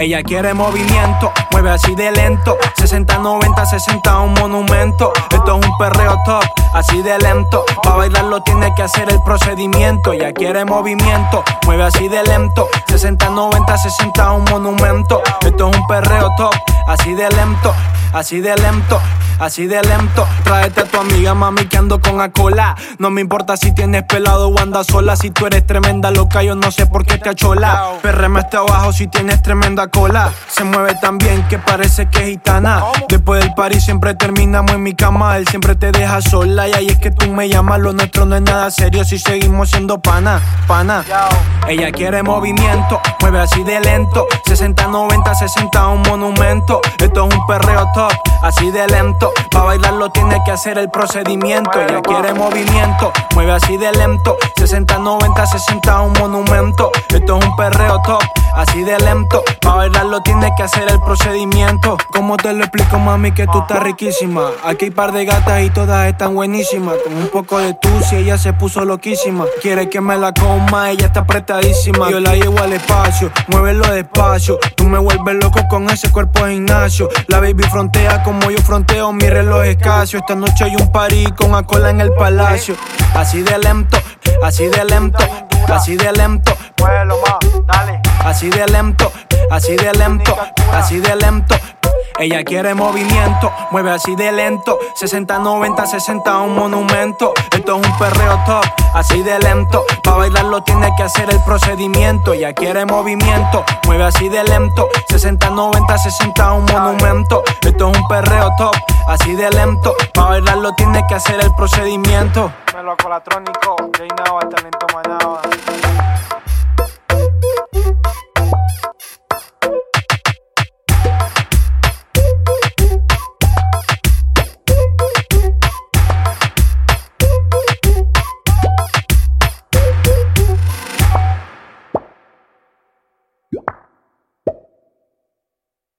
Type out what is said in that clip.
Ella quiere movimiento, mueve así de lento. 60, 90, 60, un monumento. Esto es un perreo top, así de lento. Para bailarlo tiene que hacer el procedimiento. Ella quiere movimiento, mueve así de lento. 60, 90, 60, un monumento. Esto es un perreo top, así de lento, así de lento así de lento. Tráete tu amiga, mami, que ando con acola. No me importa si tienes pelado o andas sola. Si tú eres tremenda loca, yo no sé por qué te achola. Perreme hasta abajo si tienes tremenda cola. Se mueve tan bien que parece que es gitana. Después del party siempre terminamos en mi cama. Él siempre te deja sola. Y ahí es que tú me llamas. Lo nuestro no es nada serio si seguimos siendo pana, pana. Ella quiere movimiento, mueve así de lento. 60, 90, 60, un monumento. Esto es un perreo top, así de lento. Pa' bailarlo tiene que hacer el procedimiento. Ella quiere movimiento, mueve así de lento. 60, 90, 60, un monumento. Esto es un perreo top, así de lento. Pa' bailarlo tiene que hacer el procedimiento. ¿Cómo te lo explico, mami, que tú estás riquísima? Aquí hay par de gatas y todas están buenísimas. Con un poco de tu si ella se puso loquísima. Quiere que me la coma, ella está apretadísima. Yo la llevo al espacio, muévelo despacio. Tú me vuelves loco con ese cuerpo de gimnasio. La baby frontea como yo fronteo mi reloj escaso. Esta noche hay un party con cola en el palacio. Así de lento, así de lento, así de lento. Así de así de lento, así de lento. Ella quiere movimiento, mueve así de lento. 60, 90, 60, un monumento. Esto es un perreo top, así de lento. Pa' bailarlo tiene que hacer el procedimiento. Ella quiere movimiento, mueve así de lento. 60, 90, 60, un monumento. Esto es un perreo top, así de lento. Pa' bailarlo tiene que hacer el procedimiento. Melo colatrónico, J el talento manaba.